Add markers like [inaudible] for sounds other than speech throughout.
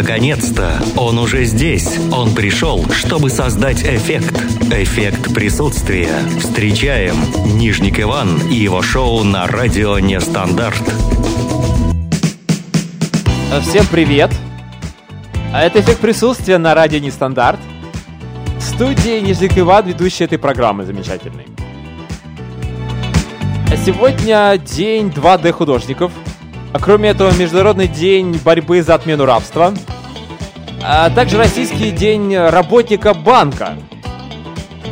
Наконец-то! Он уже здесь. Он пришел, чтобы создать эффект. Эффект присутствия. Встречаем Нижник Иван и его шоу на радио Нестандарт. Всем привет! А Это эффект присутствия на радио Нестандарт. В студии Нижник Иван, ведущий этой программы замечательный. А Сегодня день 2D художников. А кроме этого, Международный день борьбы за отмену рабства. А также Российский день работника банка.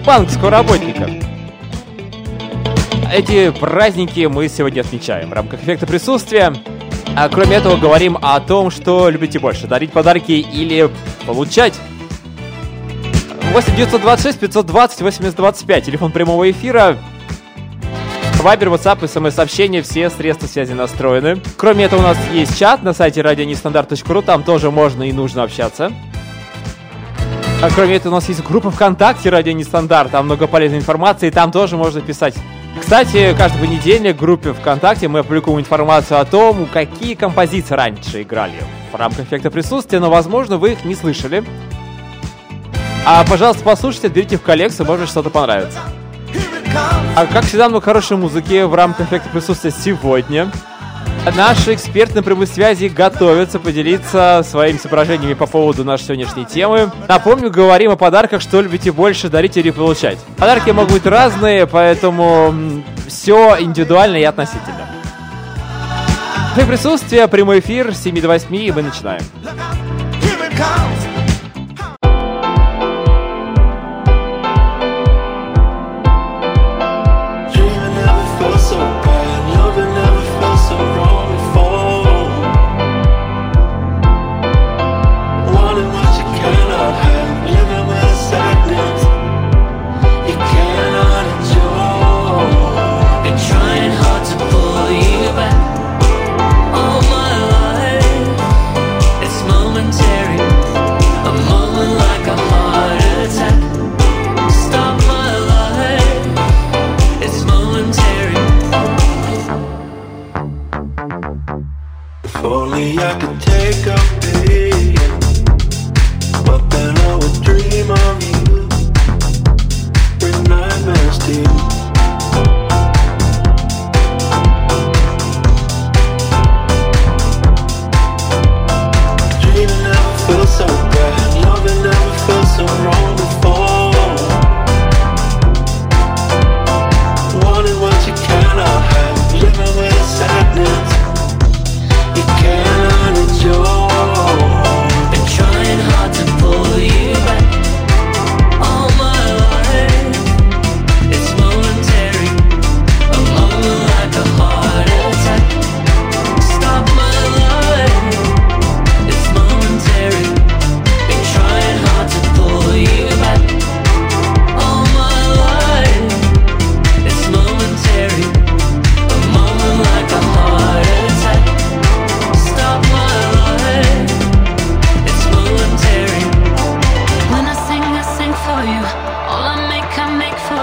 Банковского работника. Эти праздники мы сегодня отмечаем в рамках эффекта присутствия. А кроме этого, говорим о том, что любите больше, дарить подарки или получать. 8 926 520 8025, телефон прямого эфира. Вайбер, WhatsApp, смс-сообщения, все средства связи настроены. Кроме этого, у нас есть чат на сайте radionestandarт.ru, там тоже можно и нужно общаться. А кроме этого, у нас есть группа ВКонтакте «Радио Нестандарт», там много полезной информации, там тоже можно писать. Кстати, каждый понедельник в группе ВКонтакте мы публикуем информацию о том, какие композиции раньше играли в рамках эффекта присутствия, но, возможно, вы их не слышали. А, пожалуйста, послушайте, отберите в коллекцию, может что-то понравится. А как всегда, много хорошей музыки в рамках эффекта присутствия сегодня. Наши эксперты на прямой связи готовятся поделиться своими соображениями по поводу нашей сегодняшней темы. Напомню, говорим о подарках, что любите больше дарить или получать. Подарки могут быть разные, поэтому все индивидуально и относительно. При присутствии прямой эфир с 7 до 8, и мы начинаем. Dreaming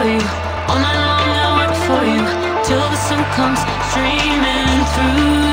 you. All night long, I work for you. Till the sun comes streaming through.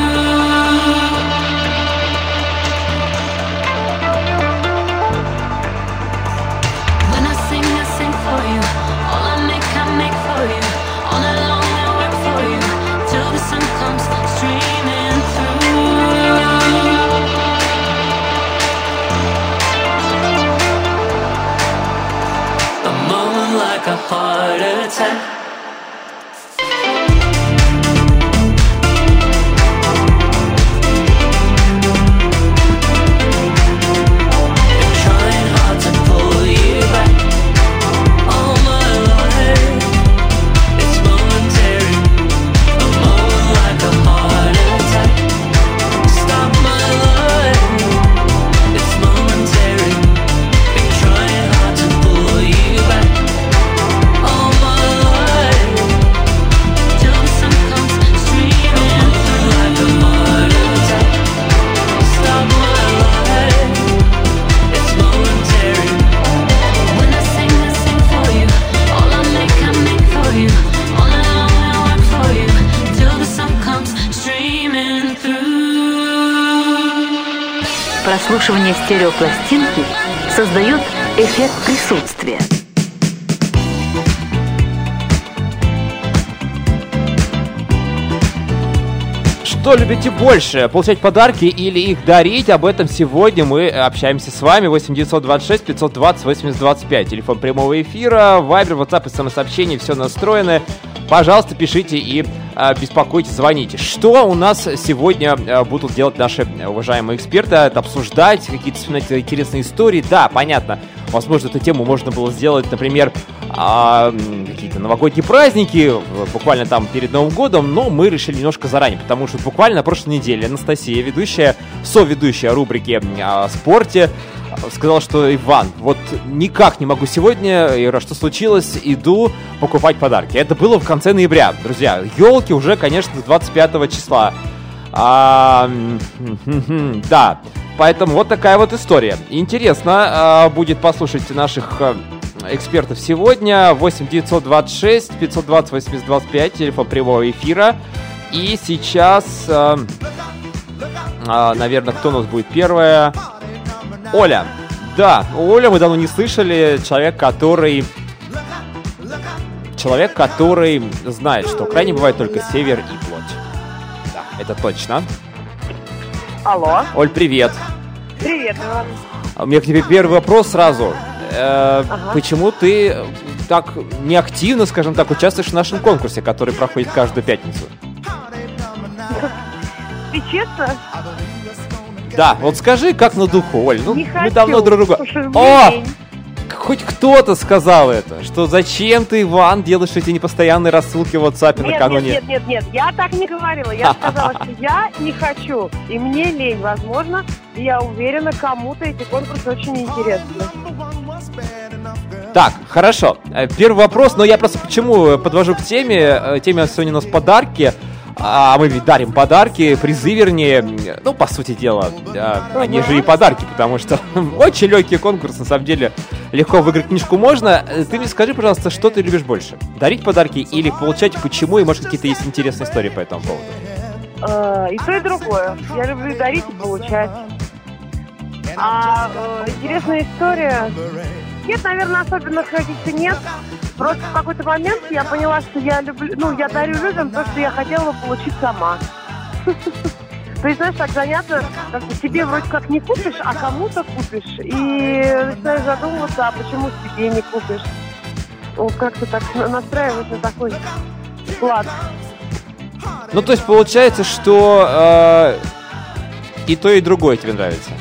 Стереопластинки создает эффект присутствия. Что любите больше? Получать подарки или их дарить? Об этом сегодня мы общаемся с вами. 8 926 520 8025. Телефон прямого эфира, вайбер, ватсап и смс-сообщение. Все настроено. Пожалуйста, пишите и беспокойтесь, звоните. Что у нас сегодня а, будут делать наши уважаемые эксперты? Это обсуждать, какие-то вспоминать интересные истории. Да, понятно. Возможно, эту тему можно было сделать, например, а, какие-то новогодние праздники, буквально там перед Новым годом, но мы решили немножко заранее, потому что буквально на прошлой неделе Анастасия, ведущая, соведущая рубрики а, о спорте, сказала, что Иван, вот никак не могу сегодня, Ира, что случилось, иду покупать подарки. Это было в конце ноября, друзья. Елки уже, конечно, 25 числа. А, [laughs] да, поэтому вот такая вот история. Интересно а, будет послушать наших а, экспертов сегодня. 8 926 520 8025, телефон прямого эфира. И сейчас, а, а, наверное, кто у нас будет первая? Оля. Да, Оля мы давно не слышали. Человек, который... Человек, который знает, что в Украине бывает только север и плоть. Да, это точно. Алло. Оль, привет. Привет, Иван. А У меня к тебе первый вопрос сразу. Э, Ага. Почему ты так неактивно, скажем так, участвуешь в нашем конкурсе, который проходит каждую пятницу? [laughs] Ты честно? Да, вот скажи, как на духу, Оль. Ну, не мы хочу. давно друг друга... О! Хоть кто-то сказал это, что зачем ты, Иван, делаешь эти непостоянные рассылки в WhatsApp Нет, накануне? нет, нет, нет, нет, я так не говорила. Я сказала, что я не хочу. И мне лень, возможно. И я уверена, кому-то эти конкурсы очень интересны. Так, хорошо. Э, Первый вопрос, но я просто почему э, подвожу к теме. Э, Теме сегодня у нас подарки. А мы ведь дарим подарки, призы, вернее, ну, по сути дела, а, они же и подарки, потому что [laughs] очень легкий конкурс, на самом деле, легко выиграть книжку можно. Ты мне скажи, пожалуйста, что ты любишь больше? Дарить подарки или получать, почему, и, может, какие-то есть интересные истории по этому поводу? Э, И то, и другое. Я люблю дарить, и получать. А э, интересная история... Нет, наверное, особенных каких-то нет. Просто в какой-то момент я поняла, что я люблю, ну, я дарю людям то, что я хотела получить сама. [laughs] То есть, знаешь, так заняться, как бы себе вроде как не купишь, а кому-то купишь. И начинаешь задумываться, а почему себе не купишь. Вот как-то так на- настраивать на такой склад. Ну, то есть получается, что э, и то, и другое тебе нравится.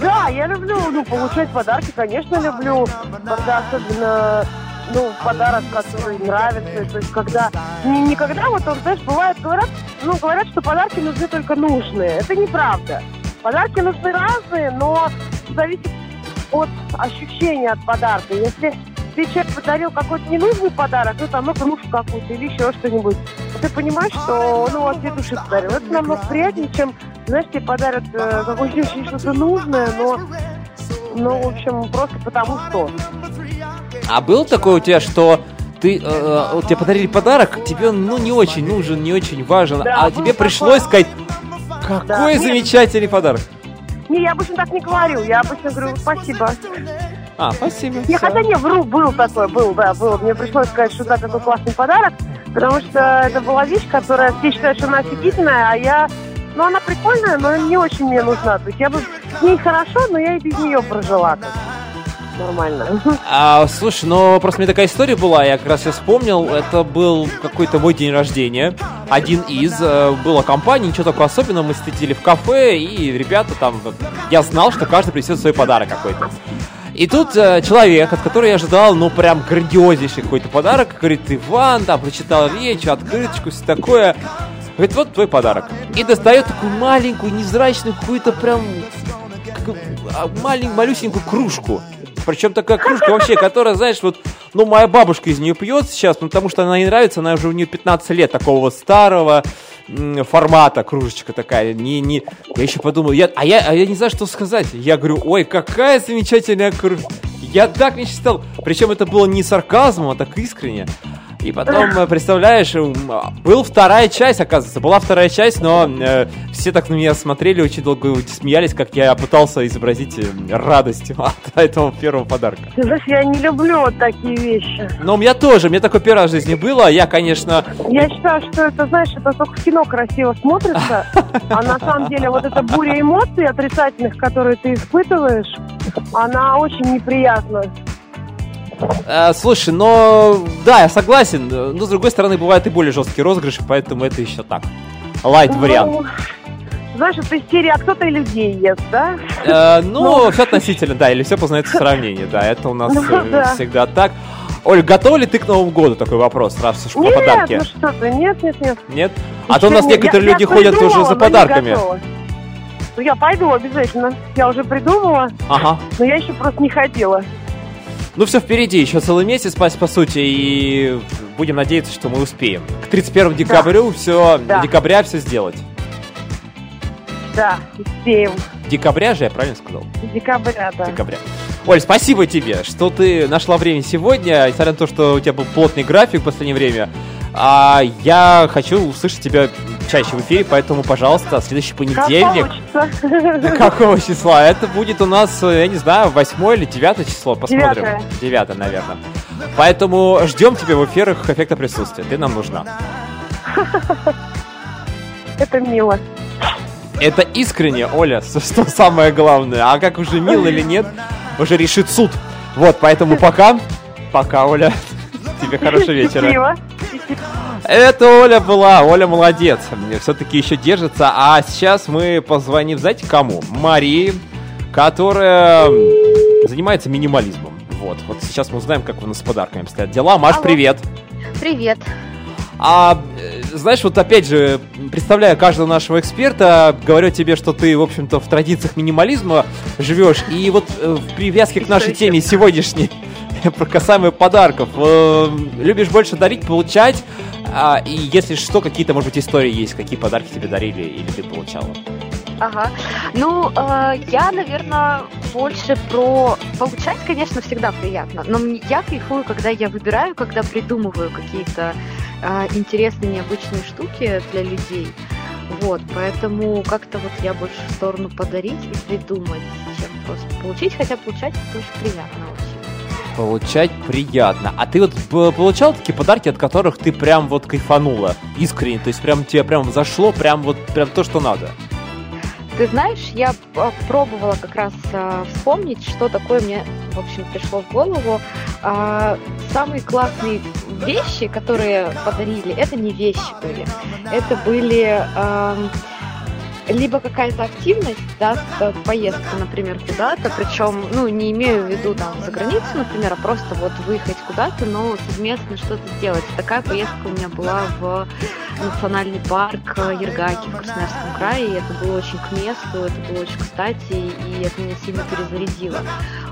Да, я люблю, ну, получать подарки, конечно, люблю, когда особенно, ну, подарок, который нравится, то есть когда, не, не когда, вот, он, знаешь, бывает, говорят, ну, говорят, что подарки нужны только нужные, это неправда. Подарки нужны разные, но зависит от ощущения от подарка. Если ты человек подарил какой-то ненужный подарок, ну, там, ну, кружку какую-то или еще что-нибудь, ты понимаешь, что он от всей души подарил. Это намного приятнее, чем, знаешь, тебе подарят э, какое-то что-то нужное, но, ну, в общем, просто потому что. А был такое у тебя, что ты, э, вот тебе подарили подарок, тебе он, ну, не очень нужен, не очень важен, Да, а тебе такое. пришлось сказать, какой Да. Нет. замечательный подарок. Не, я обычно так не говорю, я обычно говорю спасибо. А, спасибо. Всё. хотя не, вру, был такой, был, да, был. Мне пришлось сказать, что да, такой классный подарок, потому что это была вещь, которая все считают, что она офигительная, а я, ну, она прикольная, но не очень мне нужна. То есть я бы с ней хорошо, но я и без нее прожила. как Нормально. А, слушай, ну просто у меня такая история была, я как раз ее вспомнил, это был какой-то мой день рождения, один из, э, была компания, ничего такого особенного, мы сидели в кафе, и ребята там, я знал, что каждый принесет свой подарок какой-то. И тут э, человек, от которого я ожидал, ну, прям грандиознейший какой-то подарок, говорит, Иван, там, прочитал речь, открыточку, все такое. Говорит, вот твой подарок. И достает такую маленькую, невзрачную, какую-то прям а, маленькую, малюсенькую кружку. Причем такая кружка вообще, которая, знаешь, вот, ну, моя бабушка из нее пьет сейчас, ну, потому что она ей нравится, она уже у нее 15 лет, такого старого формата кружечка такая. Не, не... Я еще подумал, я, а, я, а я не знаю, что сказать. Я говорю, ой, какая замечательная кружка. Я так мечтал. Причем это было не сарказмом, а так искренне. И потом, э, представляешь, был вторая часть, оказывается, была вторая часть, но э, все так на меня смотрели, очень долго смеялись, как я пытался изобразить э, радость [laughs] от этого первого подарка. Ты знаешь, я не люблю вот такие вещи. Но у меня тоже, у меня такое первое в жизни было, я, конечно, Я считаю, что это, знаешь, это только в кино красиво смотрится, а на самом деле вот эта буря эмоций отрицательных, которые ты испытываешь, она очень неприятна. Э, слушай, но да, я согласен. Но с другой стороны, бывают и более жесткие розыгрыши, поэтому это еще так. Лайт вариант. Ну, знаешь, это из серии «А кто-то и людей ест», да? Э, ну, все относительно, да, или все познается в сравнении, да, это у нас Ну, э, да. всегда так. Оль, готова ли ты к Новому году? Такой вопрос, раз уж про Нет, ну что ты, нет, нет, нет. Нет? А то у нас нет. некоторые Я- люди я ходят придумала, уже за подарками. Ну, я пойду обязательно. Я уже придумала, Ага. но я еще просто не ходила. Ну все впереди, еще целый месяц, по, по сути, и будем надеяться, что мы успеем. К 31 декабрю все, Да. декабря все сделать. Да, успеем. Декабря же, я правильно сказал? Декабря, да. декабря. Оль, спасибо тебе, что ты нашла время сегодня, несмотря на то, что у тебя был плотный график в последнее время. А я хочу услышать тебя чаще в эфире, поэтому, пожалуйста, следующий понедельник. получится. Какого числа? Это будет у нас, э, я не знаю, восьмое или девятое число. Посмотрим. Девятое. Девятое, наверное. Поэтому ждем тебя в эфирах эффекта присутствия. Ты нам нужна. [laughs] Это мило. Это искренне, Оля, [laughs] что самое главное. А как уже мил или нет, уже решит суд. Вот, поэтому пока. Пока, Оля. [laughs] Тебе хорошего вечера. Счастливо. Это Оля была. Оля молодец. Все-таки еще держится. А сейчас мы позвоним, знаете, кому? Марии, которая занимается минимализмом. Вот. Вот сейчас мы узнаем, как у нас с подарками обстоят дела. Маш, Алло. привет. Привет. А, э, знаешь, вот опять же, представляя каждого нашего эксперта, говорю тебе, что ты, в общем-то, в традициях минимализма живешь. И вот э, в привязке к нашей теме сегодняшней, [laughs] про касаемо подарков, э, любишь больше дарить, получать, а, и если что, какие-то, может быть, истории есть, какие подарки тебе дарили или ты получала? Ага. Ну, э, я, наверное, больше про получать, конечно, всегда приятно. Но я кайфую, когда я выбираю, когда придумываю какие-то э, интересные, необычные штуки для людей. Вот, поэтому как-то вот я больше в сторону подарить и придумать, чем просто получить, хотя получать это очень приятно очень. Получать приятно. А ты вот получал такие подарки, от которых ты прям вот кайфанула? Искренне, то есть прям тебе прям зашло, прям вот прям то, что надо? Ты знаешь, я э, пробовала как раз э, вспомнить, что такое мне, в общем, пришло в голову. А, Самые классные вещи, которые подарили, это не вещи были. Это были эм, либо какая-то активность, да, э, поездка, например, куда-то, причем, ну, не имею в виду там за границу, например, а просто вот выехать куда-то, но совместно что-то сделать. Такая поездка у меня была в национальный парк э, Ергаки в Красноярском крае, и это было очень к месту, это было очень кстати, и это меня сильно перезарядило.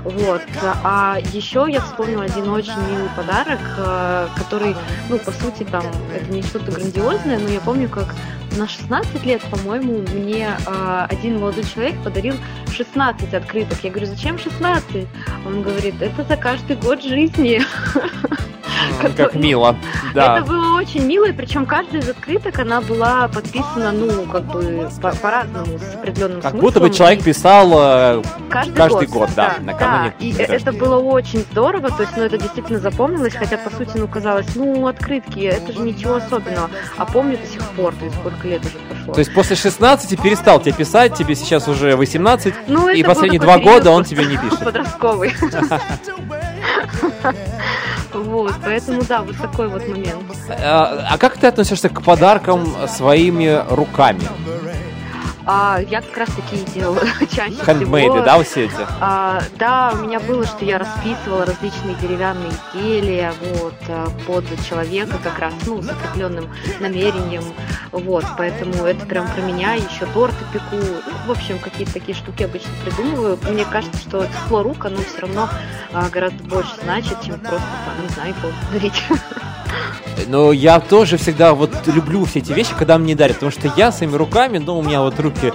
Вот. А еще я вспомнила один очень милый подарок, э, который, ну, по сути, там, это не что-то грандиозное, но я помню, как на 16 лет, по-моему, мне э, один молодой человек подарил 16 открыток. Я говорю, зачем 16? Он говорит, это за каждый год жизни. [laughs] Как мило. Да. Это было очень мило, и причем каждая из открыток, она была подписана, ну, как бы по- по-разному, с определенным Как будто бы человек писал э, каждый, год, да, накануне. И это было очень здорово, то есть, ну, это действительно запомнилось, хотя, по сути, ну, казалось, ну, открытки, это же ничего особенного. А помню до сих пор, то есть, сколько лет уже прошло. То есть после 16 перестал тебе писать, тебе сейчас уже 18, ну, и последние два года он тебе не пишет. [laughs] Подростковый. [laughs] [laughs] Вот, поэтому, да, вот такой вот момент. А а как ты относишься к подаркам своими руками? А, я как раз такие делала [laughs] чаще Хендмейды, всего. да, все эти? А, да, у меня было, что я расписывала различные деревянные изделия вот, а, под человека как раз, ну, с определенным намерением, вот, поэтому это прям про меня, еще торты пеку, ну, в общем, какие-то такие штуки обычно придумываю. Мне кажется, что тепло рук, оно все равно а, гораздо больше значит, чем просто, там, не знаю, подарить. [laughs] Ну, я тоже всегда вот люблю все эти вещи, когда мне дарят, потому что я своими руками, ну, у меня вот руки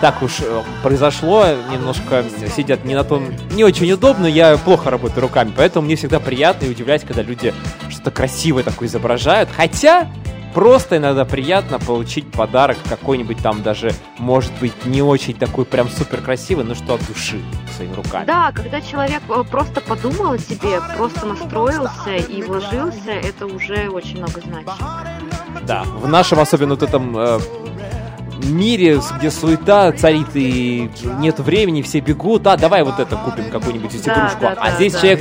так уж э, произошло, немножко сидят не на том, не очень удобно, я плохо работаю руками, поэтому мне всегда приятно и удивлять, когда люди что-то красивое такое изображают. Хотя просто иногда приятно получить подарок какой-нибудь там даже, может быть, не очень такой прям супер красивый, но что от души своими руками. Да, когда человек э, просто подумал о тебе, просто настроился и вложился, это уже очень много значит. Да, в нашем особенно вот этом э, мире, где суета царит и нет времени, все бегут, а давай вот это купим какую-нибудь Да, игрушку. да, а да, здесь да. человек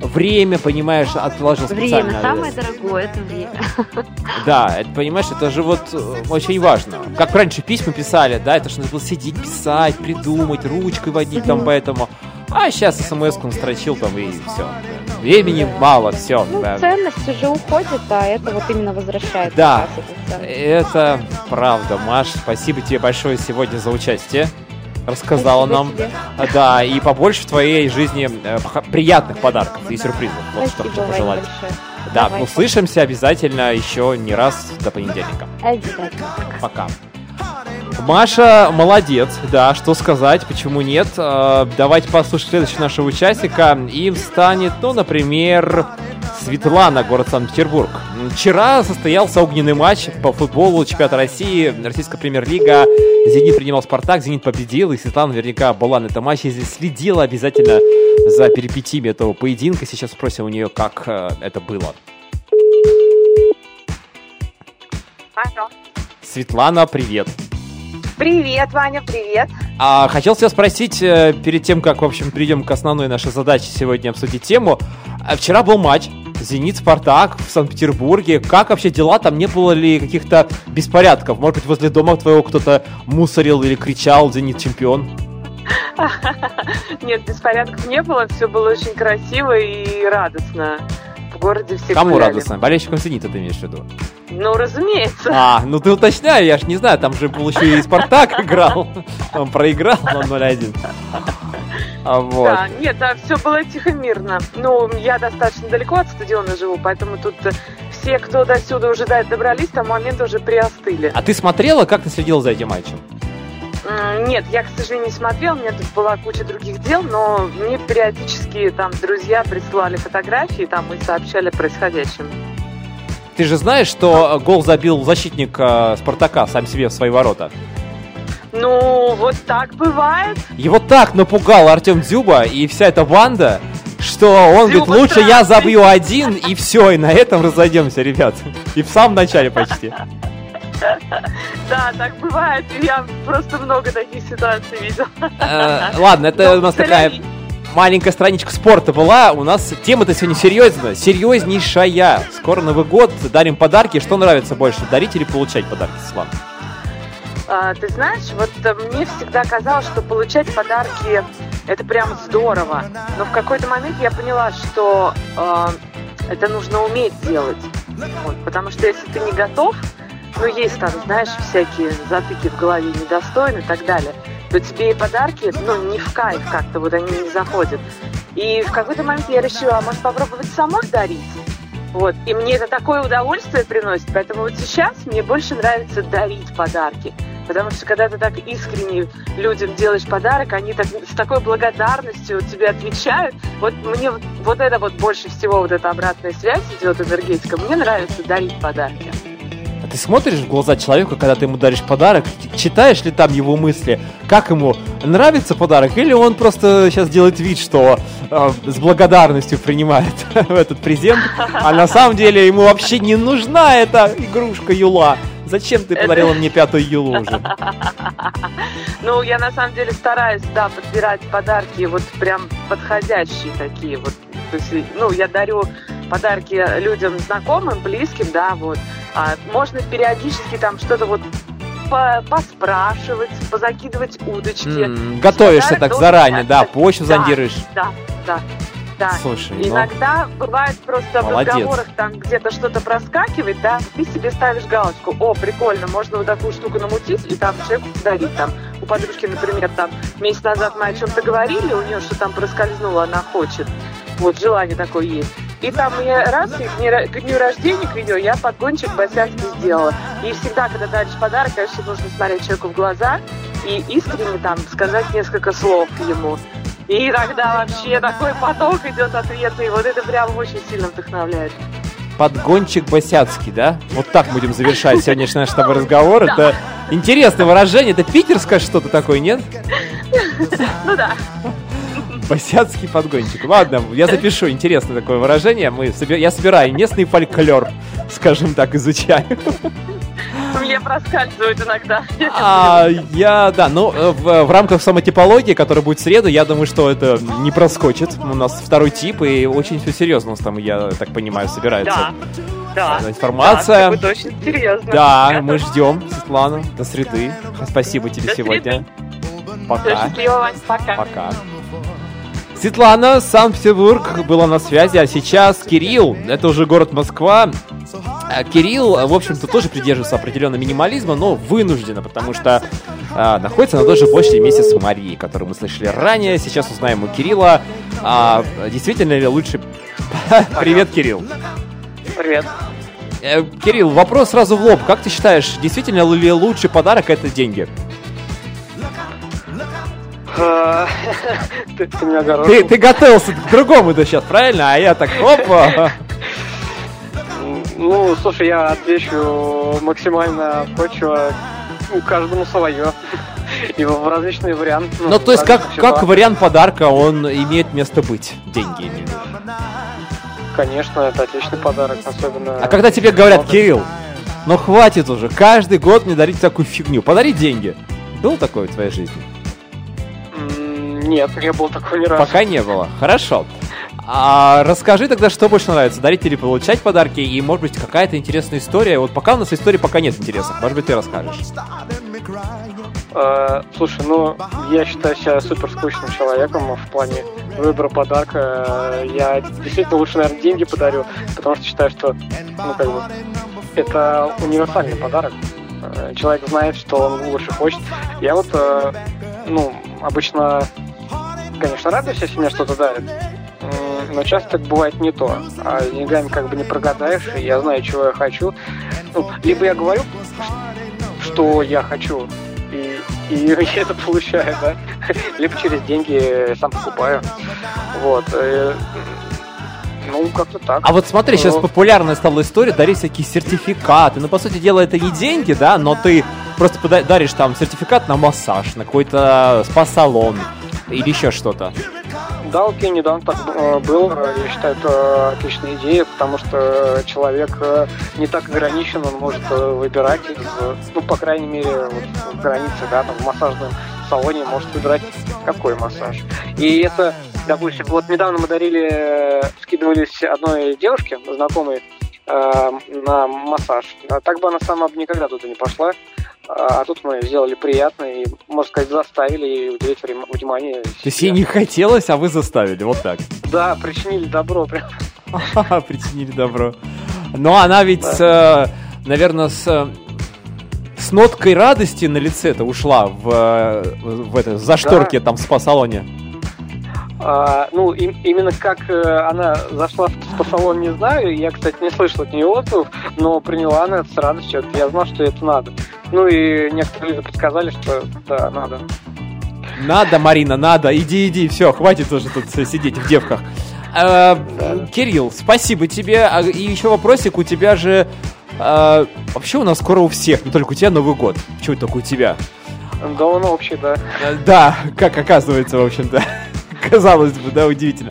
время, понимаешь, отложил специально. Время самое дорогое, это время. [laughs] Да, это, понимаешь, это же вот э, очень важно. Как раньше письма писали, да, это же надо было сидеть, писать, придумать, ручкой водить там поэтому. А сейчас смс-ку настрочил там и все. Времени мало, все. Ну, ценность уже уходит, а это вот именно возвращает. Да. Это правда, Маш. Спасибо тебе большое сегодня за участие. Рассказала Спасибо нам. тебе. А, Да, и побольше в твоей жизни э, приятных подарков и сюрпризов. Вот что Спасибо, хочу Вань, пожелать. большое. Да, Давай. услышимся обязательно еще не раз до понедельника. Обязательно. Пока. Маша молодец, да, что сказать, почему нет. Э, давайте послушаем следующего нашего участника. Им станет, ну, например, Светлана, город Санкт-Петербург. Вчера состоялся огненный матч по футболу чемпионата России, российская премьер-лига. Зенит принимал Спартак, Зенит победил, и Светлана наверняка была на этом матче, здесь следила обязательно за перипетиями этого поединка. Сейчас спросим у нее, как э, это было. Алло. Светлана, привет. Привет, Ваня, привет. А, хотел тебя спросить, э, перед тем, как, в общем, перейдем к основной нашей задаче сегодня обсудить тему. А Вчера был матч «Зенит-Спартак» в Санкт-Петербурге. Как вообще дела? Там не было ли каких-то беспорядков? Может быть, возле дома твоего кто-то мусорил или кричал «Зенит чемпион»? Нет, беспорядков не было, все было очень красиво и радостно. В городе все Кому гуляли. радостно? Болельщикам «Зенита» ты имеешь в виду? Ну, разумеется. А, ну ты уточняй, я ж не знаю, там же был еще и «Спартак» [laughs] играл. Он проиграл на 0-1. А вот. Да, нет, да, все было тихо мирно. Ну, я достаточно далеко от стадиона живу, поэтому тут все, кто до сюда уже до- добрались, там момент уже приостыли. А ты смотрела, как ты следила за этим матчем? Нет, я, к сожалению, не смотрела, у меня тут была куча других дел, но мне периодически там друзья присылали фотографии там и сообщали о происходящем. Ты же знаешь, что э, гол забил защитник э, Спартака сам себе в свои ворота. Ну, вот так бывает. Его так напугал Артем Дзюба и вся эта банда, что он Дзюба говорит, лучше я страшный. забью один, и все, и на этом разойдемся, ребят. И в самом начале почти. [laughs] Да, так бывает. Я просто много таких ситуаций видел. Э, Ладно, это у нас такая маленькая страничка спорта была. У нас тема-то сегодня серьезная, серьезнейшая. Скоро Новый год, дарим подарки. Что нравится больше, дарить или получать подарки, Светлана? А, ты знаешь, вот э, мне всегда казалось, что получать подарки это прям здорово. Но в какой-то момент я поняла, что э, это нужно уметь делать. Вот, потому что если ты не готов, ну есть там, знаешь, всякие затыки в голове недостойны и так далее, то тебе и подарки, ну, не в кайф как-то, вот они не заходят. И в какой-то момент я решила, а может попробовать самой дарить? Вот. И мне это такое удовольствие приносит. Поэтому вот сейчас мне больше нравится дарить подарки. Потому что когда ты так искренне людям делаешь подарок, они так, с такой благодарностью тебе отвечают. Вот мне вот, это вот больше всего, вот эта обратная связь идет, энергетика. Мне нравится дарить подарки. А ты смотришь в глаза человека, когда ты ему даришь подарок, читаешь ли там его мысли, как ему нравится подарок, или он просто сейчас делает вид, что э, с благодарностью принимает [laughs] этот презент, а на самом деле ему вообще не нужна эта игрушка Юла. Зачем ты подарила мне пятую Юлу уже? [laughs] Ну, я на самом деле стараюсь, да, подбирать подарки вот прям подходящие такие вот. То есть, ну, я дарю подарки людям знакомым, близким, да, вот. А можно периодически там что-то вот по- поспрашивать, позакидывать удочки. М, Готовишься так заранее, да, почву Да, зондируешь. Да, да, да. Слушай, ну, Иногда бывает просто Молодец. в разговорах там где-то что-то проскакивает, да, ты себе ставишь галочку, о, прикольно, можно вот такую штуку намутить и там человеку подарить там. У подружки, например, там месяц назад мы о чем-то говорили, у нее что там проскользнуло, она хочет. Вот желание такое есть. И там я раз, и к дню, рождения к видео я подгончик босянский сделала. И всегда, когда даришь подарок, конечно, нужно смотреть человеку в глаза и искренне там сказать несколько слов ему. И тогда вообще такой поток идет ответа, и вот это прям очень сильно вдохновляет. Подгончик Босяцкий, да? Вот так будем завершать сегодняшний наш с тобой разговор. Это интересное выражение. Это питерское что-то такое, нет? Ну да. Босяцкий подгончик. Ладно, я запишу. Интересное такое выражение. Мы Я собираю местный фольклор, скажем так, изучаю. Мне [gasps] проскальзывают иногда. А, я, да, ну, э, в, в рамках самотипологии, которая будет в среду, я думаю, что это не проскочит. У нас второй тип, и очень все серьезно у нас там, я так понимаю, собирается. Да. Да. Информация. Да, это будет очень серьезно. Да, Готов. мы ждем, Светлана, до среды. Спасибо тебе До сегодня. Всё, Пока. пока. Пока. Светлана, Санкт-Петербург была на связи, а сейчас Кирилл, это уже город Москва. А Кирилл, в общем-то, тоже придерживается определенного минимализма, но вынужденно, потому что а, находится на той же площади вместе с Марией, которую мы слышали ранее. Сейчас узнаем у Кирилла, а, действительно ли лучше... [laughs] Привет, Кирилл. Привет. Э, Кирилл, вопрос сразу в лоб. Как ты считаешь, действительно ли лучший подарок это деньги? А, [laughs] Ты ты ты готовился к другому да сейчас, правильно? А я так, опа. [laughs] Ну, слушай, я отвечу максимально. Ну, каждому свое. И в различные варианты. Ну, то есть, как, как вариант подарка, он имеет место быть. Деньги имею в виду. Конечно, это отличный подарок, особенно... А когда тебе говорят. Кирилл, ну хватит уже, каждый год мне дарить такую фигню. Подари деньги. Был такой в твоей жизни? Нет, не было такого ни разу. Пока не было. Хорошо. А расскажи тогда, что больше нравится, дарить или получать подарки, и, может быть, какая-то интересная история. Вот пока у нас истории пока нет интересных, может быть, ты расскажешь. Э, Слушай, ну, я считаю себя супер скучным человеком в плане выбора подарка. Я действительно лучше, наверное, деньги подарю, потому что считаю, что, ну, как бы, это универсальный подарок. Э, Человек знает, что он лучше хочет. Я вот, э, ну, обычно, конечно, радуюсь, если мне что-то дарят, М, но часто так бывает не то. А с деньгами как бы не прогадаешь, и я знаю, чего я хочу. Ну, либо я говорю, что я хочу, и, и [laughs] я это получаю, да. Либо через деньги сам покупаю. Вот. э, Ну, как-то так. А вот смотри, сейчас Ну. популярная стала история дарить всякие сертификаты. Ну, по сути дела, это не деньги, да, но ты просто пода- даришь там сертификат на массаж, на какой-то спа-салон или еще что-то. Да, окей, недавно так э, был. Я считаю, это отличная идея, потому что человек э, не так ограничен, он может э, выбирать из, ну, по крайней мере, вот границе, да, там в массажном салоне может выбирать какой массаж. И это, допустим, вот недавно мы дарили, скидывались одной девушке, знакомой, на массаж. А так бы она сама никогда туда не пошла. А тут мы сделали приятно и, можно сказать, заставили ей уделить внимание. То есть ей не хотелось, а вы заставили, вот так. Да, причинили добро прям. [laughs] Причинили добро. Но она ведь, наверное, с, э, с ноткой радости на лице-то ушла в, э, в это, за шторки там в спа-салоне. А, ну, им- именно как э, она зашла в спа-салон, не знаю. Я, кстати, не слышал от нее отзывов, но приняла она это с радостью. Я знал, что это надо. Ну и некоторые люди подсказали, что да, надо. Надо, Марина, надо. Иди, иди, все, хватит уже тут сидеть в девках. Э, Кирилл, спасибо тебе. А, И еще вопросик, у тебя же... э, вообще у нас скоро у всех, не только у тебя Новый год. Чего это только у тебя? Да он общий, да. Да, как оказывается, в общем-то. [laughs] Казалось бы, да, удивительно.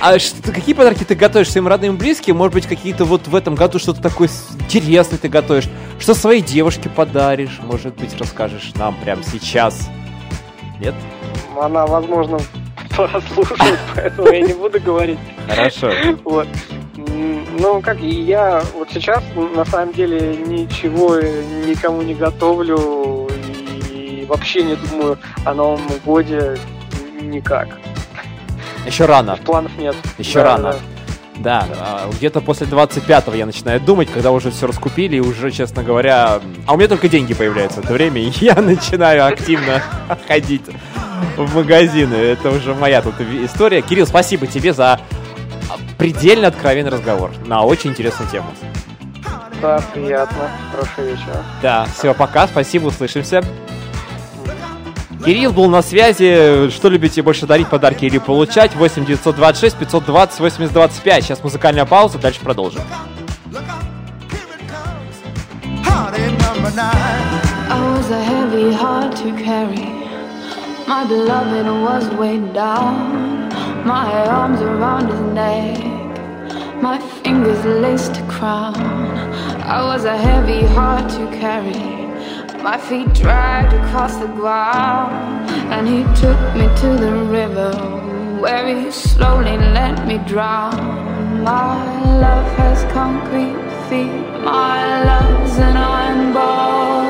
А что, какие подарки ты готовишь своим родным и близким? Может быть, какие-то вот в этом году что-то такое интересное ты готовишь? Что своей девушке подаришь? Может быть, расскажешь нам прямо сейчас? Нет? Она, возможно, [laughs] послушает, поэтому я не буду говорить. Хорошо. Вот. Ну, как и я вот сейчас на самом деле ничего никому не готовлю и вообще не думаю о Новом годе никак. Еще рано. Планов нет. Еще Да, рано. да. Да, а, где-то после 25-го я начинаю думать, когда уже все раскупили, и уже, честно говоря... А у меня только деньги появляются в это время, и [laughs] я начинаю активно [laughs] ходить в магазины. Это уже моя тут история. Кирилл, спасибо тебе за а, предельно откровенный разговор на очень интересную тему. Да, приятно. Хорошего вечера. Да, все, пока, спасибо, услышимся. Кирилл был на связи. Что любите больше дарить подарки или получать? 8 926 520 80 25. Сейчас музыкальная пауза, дальше продолжим. My beloved was weighed down. My arms around his neck. My fingers laced a crown. I was a heavy heart to carry. My feet dragged across the ground. And he took me to the river where he slowly let me drown. My love has concrete feet. My love's an iron ball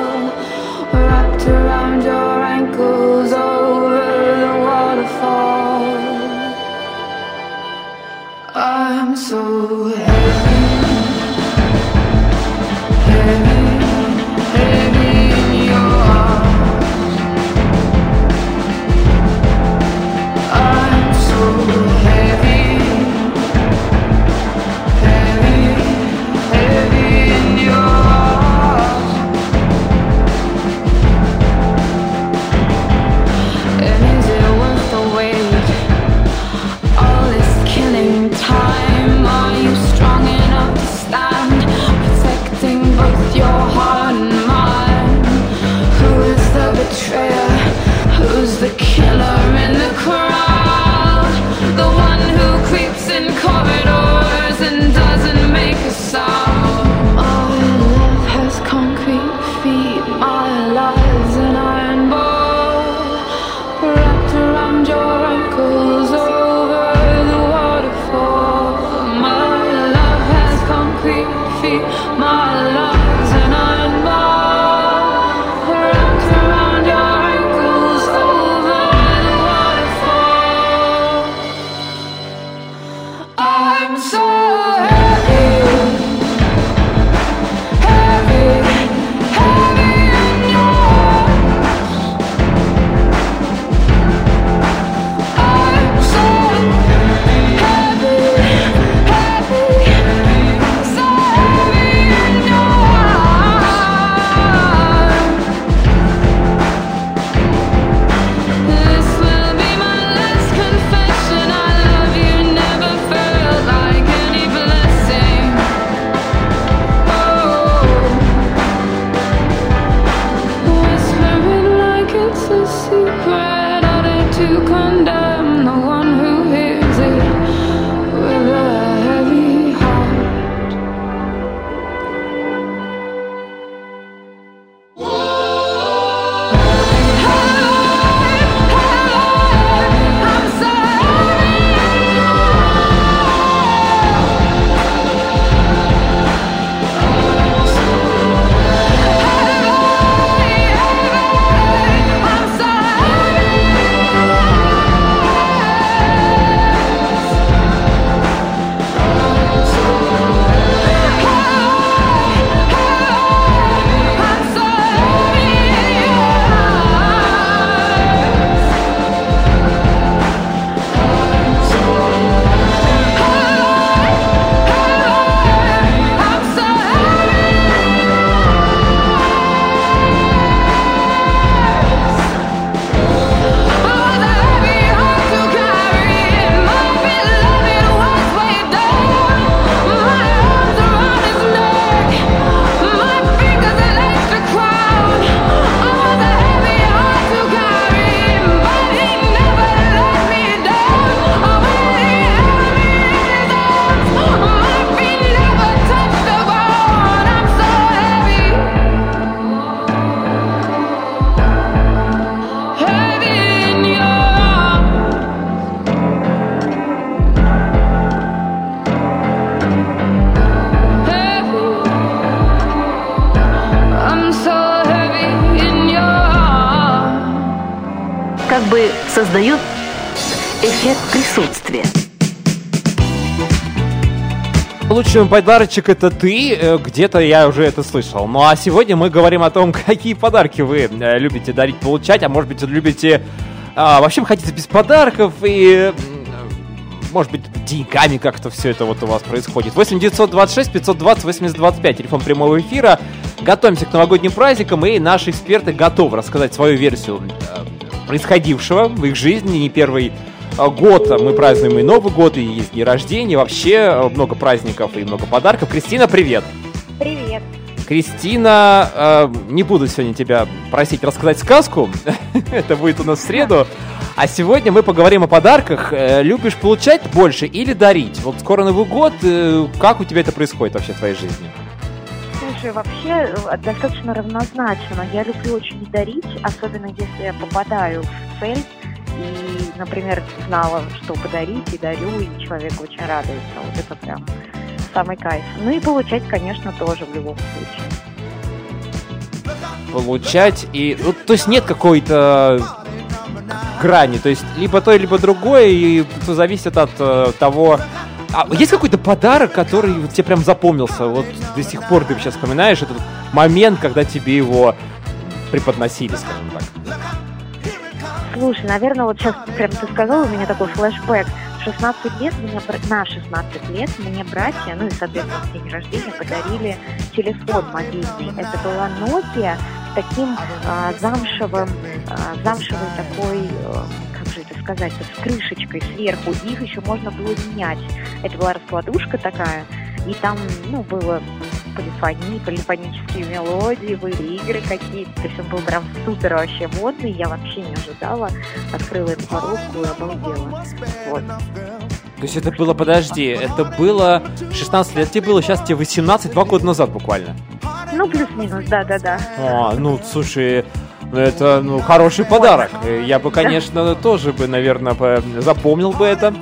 wrapped around your ankles over the waterfall. I'm so Лучший подарочек это ты. Э, Где-то я уже это слышал. Ну а сегодня мы говорим о том, [laughs] какие подарки вы э, любите дарить, получать, а может быть любите... а, вообще хотите без подарков и... Может быть, деньгами как-то все это вот у вас происходит. 8 926 520 80 25, телефон прямого эфира. Готовимся к новогодним праздникам, и наши эксперты готовы рассказать свою версию э, происходившего в их жизни, не первый год мы празднуем и Новый год, и есть дни рождения, вообще а, много праздников и много подарков. Кристина, привет! Привет. Кристина, э, не буду сегодня тебя просить рассказать сказку, [laughs] это будет у нас в среду. А сегодня мы поговорим о подарках. Э, любишь получать больше или дарить? Вот скоро Новый год, э, как у тебя это происходит вообще в твоей жизни? Слушай, вообще э, достаточно равнозначно. Я люблю очень дарить, особенно если я попадаю в цель и, например, знала, что подарить, и дарю, и человек очень радуется. Вот это прям самый кайф. Ну и получать, конечно, тоже в любом случае. Получать и... Ну, то есть нет какой-то грани, то есть либо то, либо другое, и все зависит от э, того... А есть какой-то подарок, который вот тебе прям запомнился? Вот до сих пор ты сейчас вспоминаешь этот момент, когда тебе его преподносили, скажем так. Слушай, наверное, вот сейчас прям ты сказал, у меня такой флешбэк. В 16 лет бра- на 16 лет мне братья, ну и, соответственно, день рождения подарили телефон мобильный. Это была Nokia с таким а, замшевым, а, замшевой такой, э, как же это сказать, с крышечкой сверху. Их еще можно было менять. Это была раскладушка такая, и там, ну, было полифонии, полифонические мелодии, были игры какие-то. То есть он был прям супер вообще модный. Я вообще не ожидала. Открыла эту коробку и обалдела. Вот. То есть это было, подожди, это было 16 лет тебе было, сейчас тебе 18, два года назад буквально. Ну, плюс-минус, да-да-да. А, ну, слушай, ну, это ну, хороший подарок. Я бы, конечно, тоже бы, наверное, по- запомнил бы это.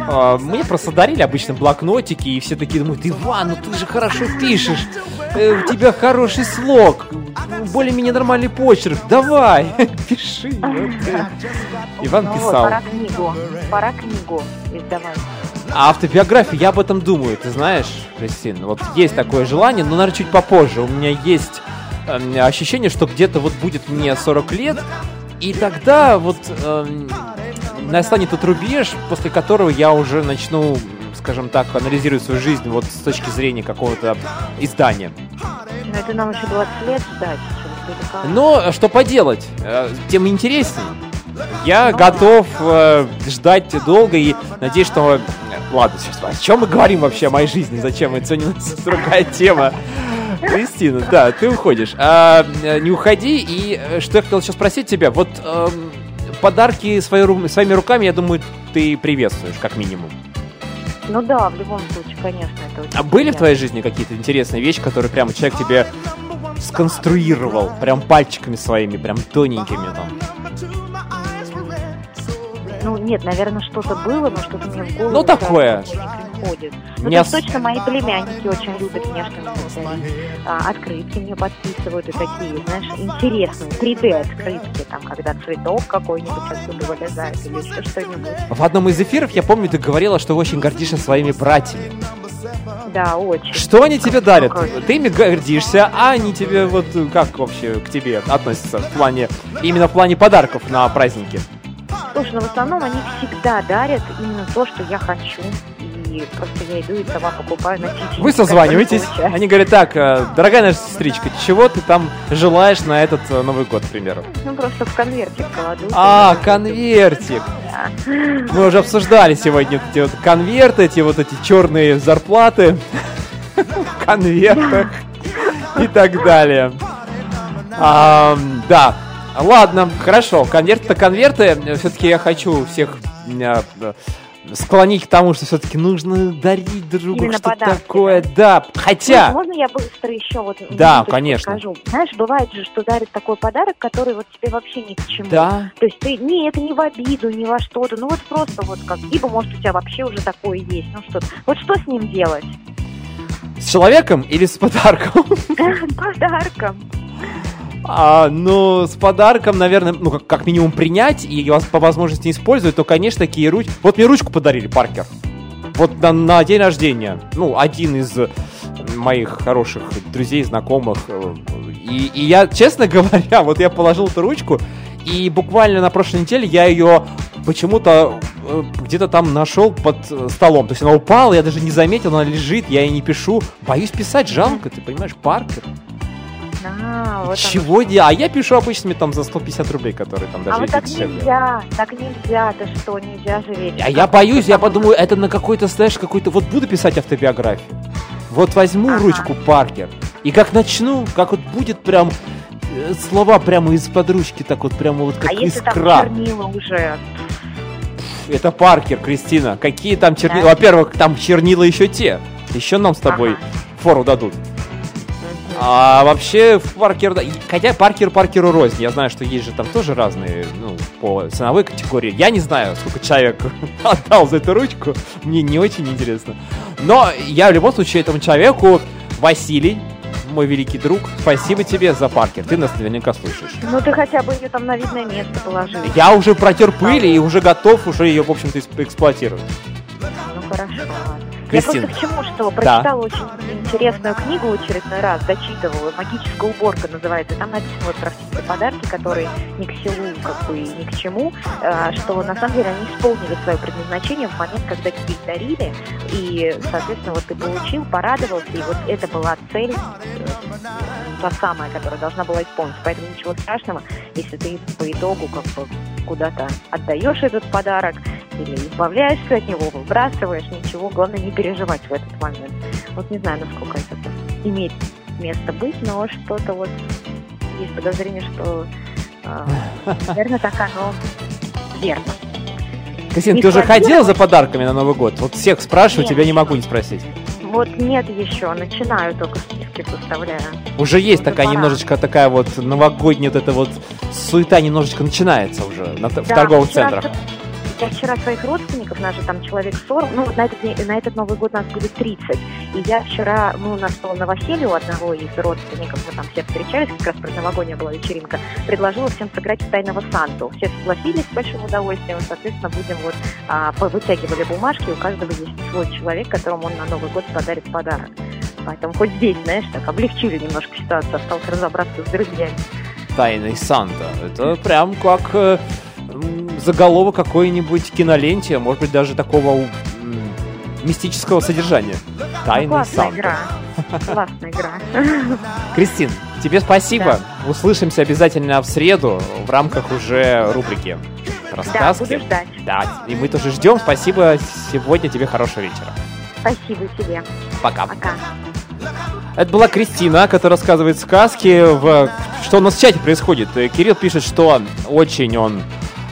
А, Мне просто дарили обычно блокнотики, и все такие думают, Иван, ну ты же хорошо пишешь, э, у тебя хороший слог, более-менее нормальный почерк, давай, [laughs] пиши. Э. [laughs] Иван Ну писал. пора книгу. Пора книгу издавать. А автобиография, я об этом думаю, ты знаешь, Кристина, вот есть такое желание, но, наверное, чуть попозже. У меня есть эм, ощущение, что где-то вот будет мне 40 лет, и тогда вот эм, настанет тот рубеж, после которого я уже начну, скажем так, анализировать свою жизнь вот с точки зрения какого-то издания. Но это нам еще 20 лет ждать. Но что поделать, э, тем интереснее. Я готов э, ждать долго и надеюсь, что... э, Ладно, сейчас, о чем мы говорим вообще о моей жизни? Зачем? Это сегодня у нас [laughs] другая тема. Кристина, да, ты уходишь. А, э, не уходи. И что я хотел сейчас спросить тебя. Вот эм, подарки ру- своими руками, я думаю, ты приветствуешь, как минимум. Ну да, в любом случае, конечно, это очень А были в приятно. твоей жизни какие-то интересные вещи, которые прямо человек тебе сконструировал, прям пальчиками своими, прям тоненькими там? Ну, нет, наверное, что-то было, но что-то мне в голову Ну, такое. не приходит. Ну, Не то есть ос- точно мои племянники очень любят что-нибудь дарить. А, открытки мне подписывают и такие, знаешь, интересные, 3D-открытки, там, когда цветок какой-нибудь оттуда вылезает или еще что-нибудь. В одном из эфиров, я помню, ты говорила, что очень гордишься своими братьями. Да, очень. Что они тебе дарят? Ты ими гордишься, а они тебе вот э, как вообще к тебе относятся в плане, именно в плане подарков на праздники? Слушай, ну в основном они всегда дарят именно то, что я хочу. И просто я иду и сама покупаю носители. Вы созваниваетесь, они говорят, так, э, дорогая наша сестричка, чего ты там желаешь на этот э, Новый год, к примеру? Ну, просто в конвертик кладу. А, конвертик. Да. Мы уже обсуждали сегодня эти вот конверты, эти вот эти черные зарплаты в конвертах и так далее. Да, ладно, хорошо, конверты-то конверты. Все-таки я хочу всех э, склонить к тому, что все-таки нужно дарить друг другу Именно что-то подарки, такое. Да, хотя... Можно я быстро еще вот Да, конечно. скажу? Знаешь, бывает же, что дарят такой подарок, который вот тебе вообще ни к чему. Да. То есть ты, не, это не в обиду, не во что-то, ну вот просто вот как, либо может у тебя вообще уже такое есть, ну что Вот что с ним делать? С человеком или с подарком? [laughs] Подарком. А, ну, с подарком, наверное, ну, как, как минимум принять и вас по возможности использовать, то, конечно, такие ручки... Вот мне ручку подарили, Паркер. Вот на, на день рождения. Ну, один из моих хороших друзей, знакомых. И, и я, честно [laughs] говоря, вот я положил эту ручку, и буквально на прошлой неделе я ее почему-то э, где-то там нашел под столом. То есть она упала, я даже не заметил, она лежит, я ей не пишу. Боюсь писать, жалко, ты понимаешь, Паркер. А, вот оно Чего не? А я пишу обычными там за 150 рублей, которые там А даже вот так нельзя, так нельзя, ты что, нельзя же ведь. А я боюсь, я подумаю, это на какой-то, знаешь, какой-то... Вот буду писать автобиографию. Вот возьму ручку Паркер, и как начну, как вот будет прям э, слова прямо из-под ручки, так вот прямо вот как А если там чернила уже? Это Паркер, Кристина. Какие там чернила? Да? Во-первых, там чернила еще те. Еще нам с тобой фору дадут. А вообще в Паркер... Хотя Паркер Паркеру рознь. Я знаю, что есть же там тоже разные, ну, по ценовой категории. Я не знаю, сколько человек [laughs] отдал за эту ручку. Мне не очень интересно. Но я в любом случае этому человеку, Василий, мой великий друг, спасибо тебе за Паркер. Ты нас наверняка слушаешь. Ну ты хотя бы ее там на видное место положил. Я уже протер пыль и уже готов уже ее, в общем-то, эксп- эксплуатировать. Ну хорошо, ладно. Кристина. Я просто к чему, что Да. прочитала очень интересную книгу в очередной раз, дочитывала, «Магическая уборка» называется. Там написано про все эти подарки, которые ни к селу, как бы, и ни к чему, э, что на самом деле они исполнили свое предназначение в момент, когда тебе их дарили, и, соответственно, вот ты получил, порадовался, и вот это была цель, э, та самая, которая должна была исполниться. Поэтому ничего страшного, если ты по итогу как бы куда-то отдаешь этот подарок или избавляешься от него, выбрасываешь, ничего, главное не переживать в этот момент. Вот не знаю, насколько это имеет место быть, но что-то вот есть подозрение, что э, [laughs] наверное, так оно верно. Кристина, ты уже ходила за подарками на Новый год? Вот всех спрашиваю, Нет. тебя не могу не спросить. Вот нет еще, начинаю только списки составляю. Уже есть Уже такая пора. немножечко такая вот новогодняя вот эта вот суета немножечко начинается уже на в торговых центрах. Я вчера своих родственников, нас же там человек 40, ну на этот, на этот Новый год нас будет 30. И я вчера, ну, у нас было новоселье у одного из родственников, мы там все встречались, как раз предновогодняя была вечеринка, предложила всем сыграть в тайного Санту. Все согласились с большим удовольствием, соответственно, будем вот а, вытягивали бумажки, у каждого есть свой человек, которому он на Новый год подарит подарок. Поэтому хоть здесь, знаешь, так облегчили немножко ситуацию, осталось разобраться с друзьями. Тайный Санта. Это прям как э, заголовок какой-нибудь киноленте, может быть, даже такого мистического содержания. Тайный Ну, классная Санта. игра. Классная игра. [laughs] Кристин, тебе спасибо. Услышимся обязательно в среду в рамках уже рубрики Да, рассказки. буду ждать. Да, и мы тоже ждем. Спасибо. Сегодня тебе хорошего вечера. Спасибо тебе. Пока. Пока. Это была Кристина, которая рассказывает сказки. В... Что у нас в чате происходит? Кирилл пишет, что очень он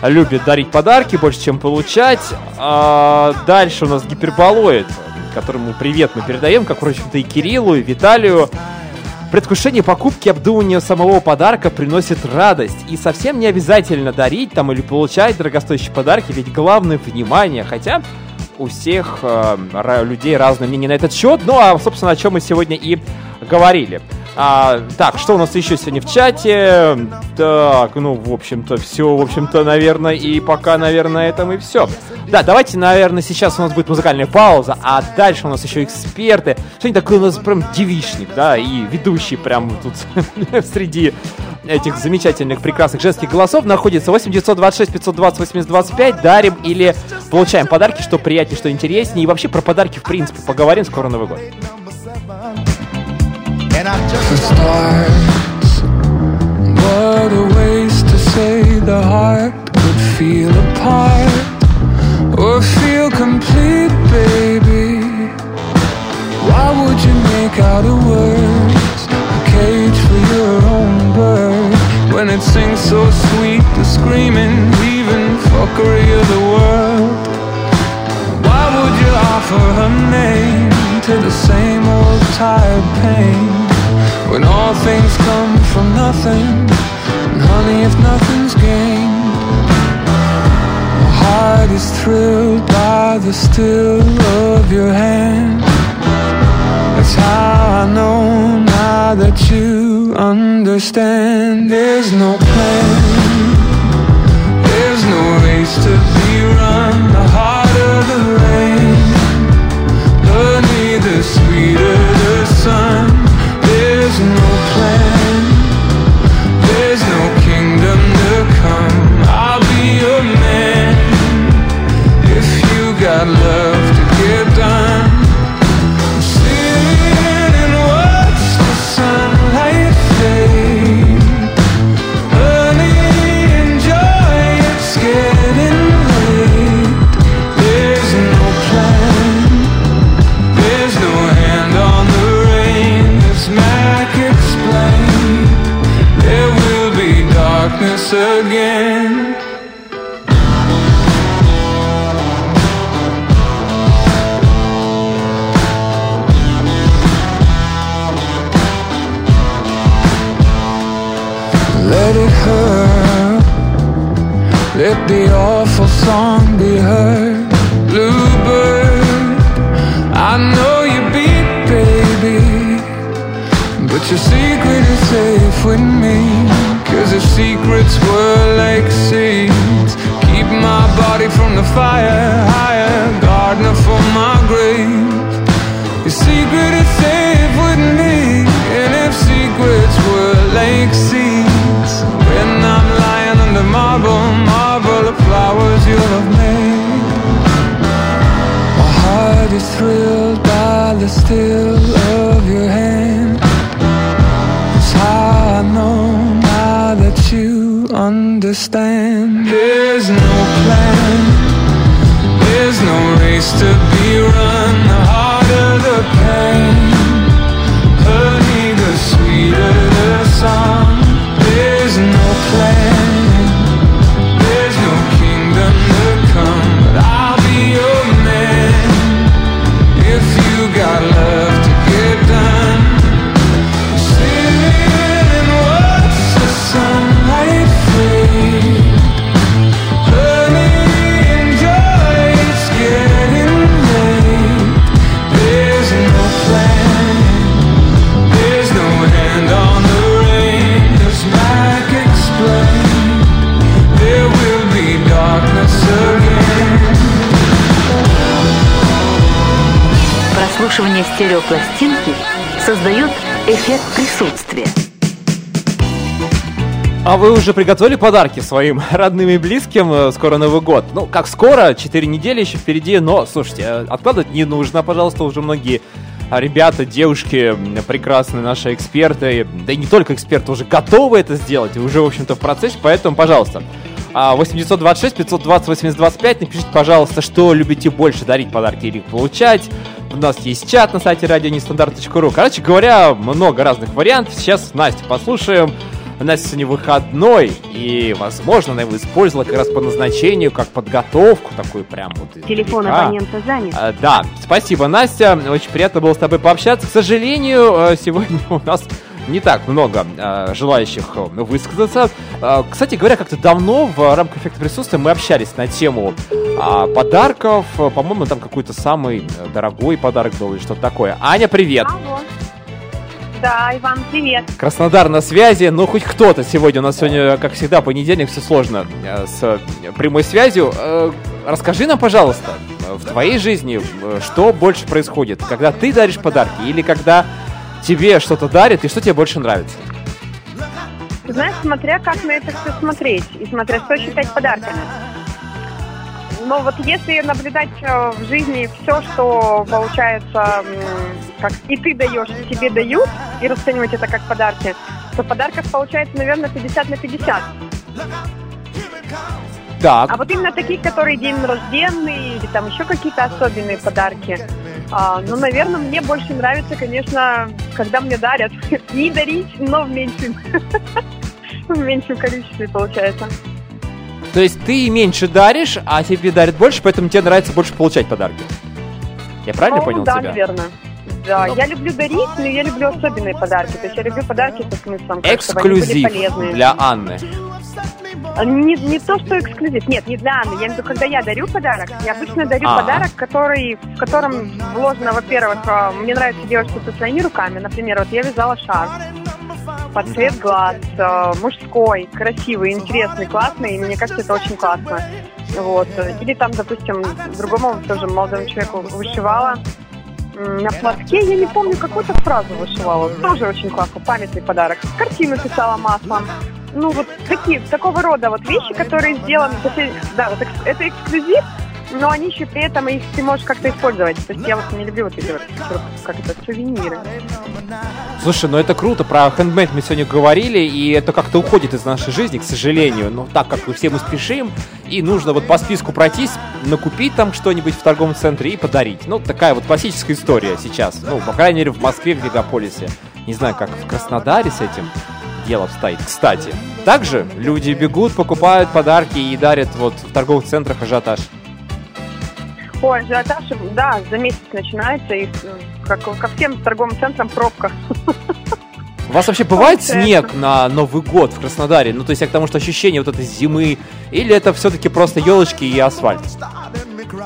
любит дарить подарки, больше, чем получать. А дальше у нас гиперболоид, которому привет мы передаем, как, впрочем-то, и Кириллу, и Виталию. Предвкушение покупки и обдумывание самого подарка приносит радость. И совсем не обязательно дарить там или получать дорогостоящие подарки, ведь главное внимание. Хотя у всех э, людей разное мнение на этот счет. Ну, а, собственно, о чем мы сегодня и говорили. А, так, что у нас еще сегодня в чате? Так, ну, в общем-то, все, в общем-то, наверное, и пока, наверное, на этом и все. Да, давайте, наверное, сейчас у нас будет музыкальная пауза, а дальше у нас еще эксперты. Что-нибудь такое у нас прям девичник, да, и ведущий прям тут [laughs] среди этих замечательных, прекрасных женских голосов находится 8 926 520 80 25. Дарим или получаем подарки, что приятнее, что интереснее. И вообще про подарки, в принципе, поговорим. Скоро Новый год. For stars, what a waste to say the heart could feel apart or feel complete, baby. Why would you make out of words a cage for your own bird when it sings so sweet, the screaming, leaving fuckery of the world? Why would you offer her name to the same old tired pain when all things come from nothing? And honey, if nothing's gained, my heart is thrilled by the still of your hand. That's how I know now that you understand. There's no plan. There's no race to be run. Fire, higher, gardener for my grave. Your secret is safe with me. And if secrets were like seeds, when I'm lying under marble, marble of flowers you'll have made. My heart is thrilled by the still of your hand. How I know now that you understand. place to Прослушивание стереопластинки создает эффект присутствия. А вы уже приготовили подарки своим родным и близким? Э, Скоро Новый год. Ну, как скоро, 4 недели еще впереди, но, слушайте, э, откладывать не нужно, пожалуйста, уже многие ребята, девушки, прекрасные наши эксперты, да и не только эксперты, уже готовы это сделать, уже, в общем-то, в процессе, поэтому, пожалуйста, а, 8926 520 8025, напишите, пожалуйста, что любите больше, дарить подарки или получать. У нас есть чат на сайте радионестандарт.ру. Короче говоря, много разных вариантов. Сейчас Настя послушаем. Настя сегодня выходной, и, возможно, она его использовала как раз по назначению, как подготовку, такую прям вот. Телефон издалека. абонента занят. А, Да, спасибо, Настя. Очень приятно было с тобой пообщаться. К сожалению, э, сегодня [laughs] у нас не так много э, желающих э, высказаться. Э, Кстати говоря, как-то давно в рамках эффекта присутствия мы общались на тему а, подарков. Э, По-моему, там какой-то самый э, дорогой подарок был или что-то такое. Аня, привет! Да, Иван, привет. Краснодар на связи, ну хоть кто-то сегодня. У нас сегодня, как всегда, понедельник, все сложно э, с э, прямой связью. Э, Расскажи нам, пожалуйста, э, в твоей жизни э, что больше происходит? Когда ты даришь подарки или когда тебе что-то дарят и что тебе больше нравится? Знаешь, смотря как на это все смотреть и смотря что считать подарками. Но вот если наблюдать э, в жизни все, что получается, как и ты даешь, и тебе дают, и расценивать это как подарки, то подарков получается, наверное, 50 на 50. Так. А вот именно такие, которые день рожденный или там еще какие-то особенные подарки, а, ну, наверное, мне больше нравится, конечно, когда мне дарят. [laughs] Не дарить, но в меньшем, [laughs] в меньшем количестве получается. То есть ты меньше даришь, а тебе дарят больше, поэтому тебе нравится больше получать подарки. Я правильно Ну, понял да, тебя? наверное. Да, я люблю дарить, но я люблю особенные подарки. То есть я люблю подарки со смыслом, как, чтобы они были Эксклюзив полезные. для Анны. Не, не то, что эксклюзив. Нет, не для Анны. Я имею в виду, когда я дарю подарок, я обычно дарю А. подарок, который, в котором вложено, во-первых, а, мне нравится делать что-то своими руками. Например, вот я вязала шарф под цвет глаз, а, мужской, красивый, интересный, классный, и мне кажется, это очень классно. Вот. Или там, допустим, другому тоже молодому человеку вышивала на платке, я не помню, какую-то фразу вышивала. Тоже очень классно, памятный подарок. Картину писала маслом. Ну, вот такие, такого рода вот вещи, которые сделаны... Да, вот это эксклюзив, но они еще при этом их ты можешь как-то использовать. То есть я вот не люблю вот эти вот, как это, сувениры. Слушай, ну это круто, про хендмейд мы сегодня говорили, и это как-то уходит из нашей жизни, к сожалению. Но так как мы все мы спешим, и нужно вот по списку пройтись, накупить там что-нибудь в торговом центре и подарить. Ну, такая вот классическая история сейчас. Ну, по крайней мере, в Москве, в мегаполисе. Не знаю, как в Краснодаре с этим. Дело обстоит. Кстати, также люди бегут, покупают подарки и дарят вот в торговых центрах ажиотаж. Ой, ажиотаж, да, за месяц начинается, и э, как ко всем торговым центрам пробка. У вас вообще бывает Получается. снег на Новый год в Краснодаре? Ну, то есть я к тому, что ощущение вот этой зимы, или это все-таки просто елочки и асфальт?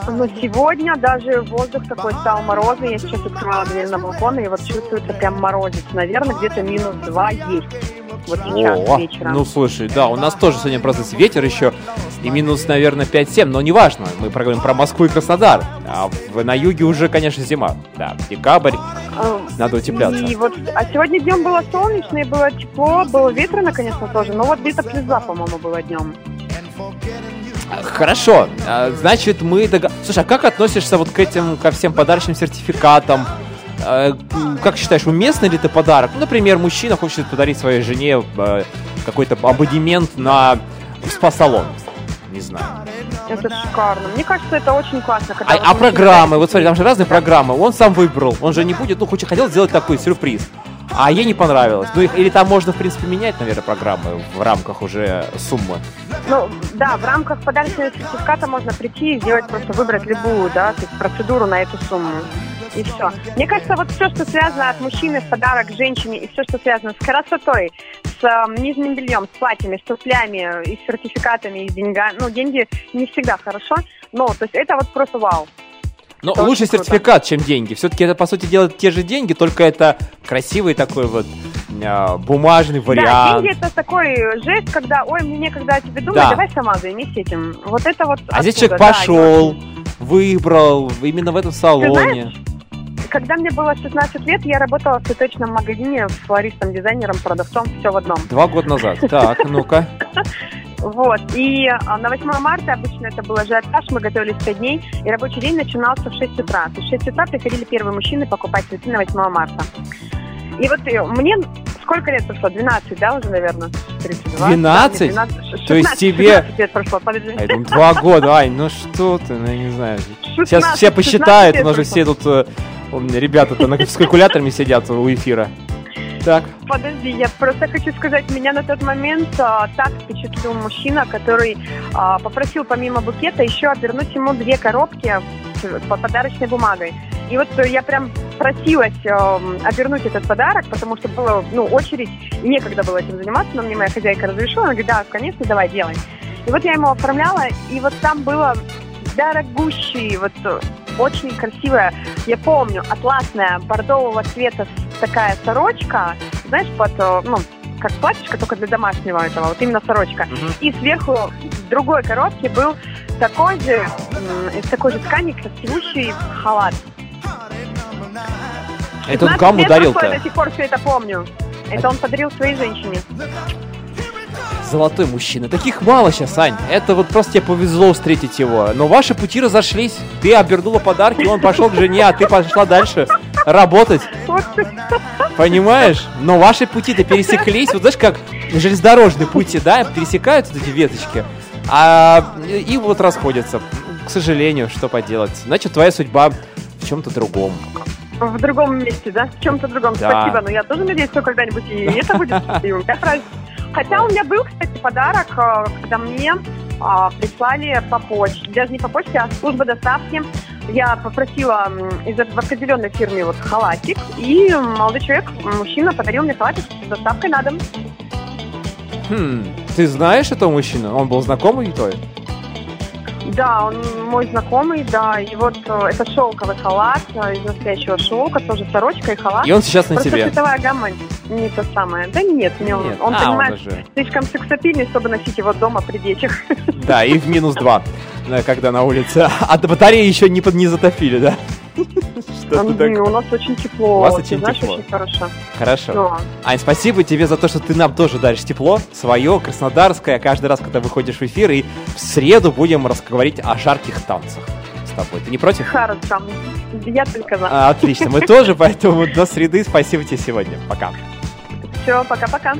Но сегодня даже воздух такой стал морозный. Я сейчас открывала дверь на балкон, и вот чувствуется прям морозец. Наверное, где-то минус два есть. Вот сейчас О, вечером. ну слушай, да, у нас тоже сегодня просто ветер еще и минус, наверное, 5-7, но неважно, мы проговорим про Москву и Краснодар. А на юге уже, конечно, зима. Да, декабрь, А, надо утепляться. И вот, а сегодня днем было солнечно, и было тепло, было ветрено, конечно, тоже, но вот где-то плюс два, по-моему, было днем. Хорошо, а, значит, мы... дог- Слушай, а как относишься вот к этим, ко всем подарочным сертификатам? М, Как считаешь, уместный ли это подарок? Ну, например, мужчина хочет подарить своей жене э, какой-то абонемент на спа-салон. Не знаю. Это шикарно. Мне кажется, это очень классно. Когда А, а программы, вот смотри, там же разные программы. Он сам выбрал, он же не будет, ну, хоть хотел сделать такой сюрприз. А ей не понравилось. Ну, их- или там можно, в принципе, менять, наверное, программы в рамках уже суммы. Ну, да, в рамках подарочного сертификата можно прийти и сделать, просто выбрать любую, да, то есть процедуру на эту сумму. И все. Мне кажется, вот все, что связано от мужчины в подарок женщине, и все, что связано с красотой, с э, нижним бельем, с платьями, с туфлями, и с сертификатами, и с деньгами. Ну, деньги не всегда хорошо, но, то есть это вот просто вау. Но Это лучше круто. сертификат, чем деньги. Все-таки это, по сути дела, те же деньги, только это красивый такой вот а, бумажный Да, вариант. деньги это такой жест, когда, ой, мне некогда о тебе думать, Да. давай сама займись этим. Вот это вот а здесь оттуда, человек да, пошел, выбрал именно в этом салоне. Когда мне было 16 лет, я работала в цветочном магазине флористом, дизайнером, продавцом, все в одном. Два года назад. Так, ну-ка. [laughs] Вот. И а, на 8 марта обычно это был ажиотаж, мы готовились 5 дней, и рабочий день начинался в 6 утра. То есть в 6 утра приходили первые мужчины покупать цветы на 8 марта. И вот э, мне сколько лет прошло? 12, да, уже, наверное? 32? 12? Да, нет, 12, То есть 16, тебе- 16 лет прошло, подожди. Думаю, два года, Ань, ну что ты, ну я не знаю. Сейчас 16, все посчитают, 16 у нас же все тут, э, ребята-то с калькуляторами сидят у эфира. Так, Подожди, я просто хочу сказать, меня на тот момент а, так впечатлил мужчина, который а, попросил помимо букета еще обернуть ему две коробки с- по подарочной бумагой. И вот э, я прям просилась эм, обернуть этот подарок, потому что была ну, очередь, и некогда было этим заниматься, но мне моя хозяйка разрешила, она говорит, да, конечно, давай, делай. И вот я ему оформляла, и вот там было дорогущий, вот э, очень красивая, я помню, атласная бордового цвета такая сорочка, знаешь, под, э, ну, как платьишко, только для домашнего этого, вот именно сорочка. И сверху в другой коробке был такой же, из такой же ткани красивущий халат. это он 15 кому дарил-то? Я до сих пор все это помню. Это он подарил своей женщине. Золотой мужчина. Таких мало сейчас, Ань. Это вот просто тебе повезло встретить его. Но ваши пути разошлись. Ты обернула подарки, он пошел к жене, а ты пошла дальше работать. Понимаешь? Но ваши пути-то пересеклись. Вот знаешь, как железнодорожные пути, да, пересекаются эти веточки. А и вот расходятся. К сожалению, что поделать. Значит, твоя судьба в чем-то другом. В другом месте, да? В чем-то другом. Да. Спасибо. Но я тоже надеюсь, что когда-нибудь и это будет. [laughs] Меня праздник. Хотя у меня был, кстати, подарок, э, когда мне а, прислали по почте. Даже не по почте, а служба доставки. Я попросила из в определенной фирме вот халатик, и молодой человек, мужчина, подарил мне халатик с доставкой на дом. Хм, ты знаешь этого мужчину? Он был знакомый твой? Да, он мой знакомый, да, и вот э, это шелковый халат э, из настоящего шелка, тоже сорочка и халат. И он сейчас на Просто тебе? цветовая гамма не то самое. Да нет, мне он, Нет. он, А, он понимает, уже. слишком сексапильный, чтобы носить его дома при детях. [laughs] Да, и в минус два, да, когда на улице. [laughs] А батареи еще не, под, не затопили, да? [laughs] Что ты так- У нас очень тепло. У вас очень знаешь, тепло. очень хорошо. Хорошо. Да. Ань, спасибо тебе за то, что ты нам тоже даришь тепло, свое, краснодарское, каждый раз, когда выходишь в эфир, и в среду будем разговаривать о жарких танцах с тобой. Ты не против? Хорошо. Я только за. А, отлично, мы тоже, поэтому до среды. Спасибо тебе сегодня. Пока. Все, пока-пока.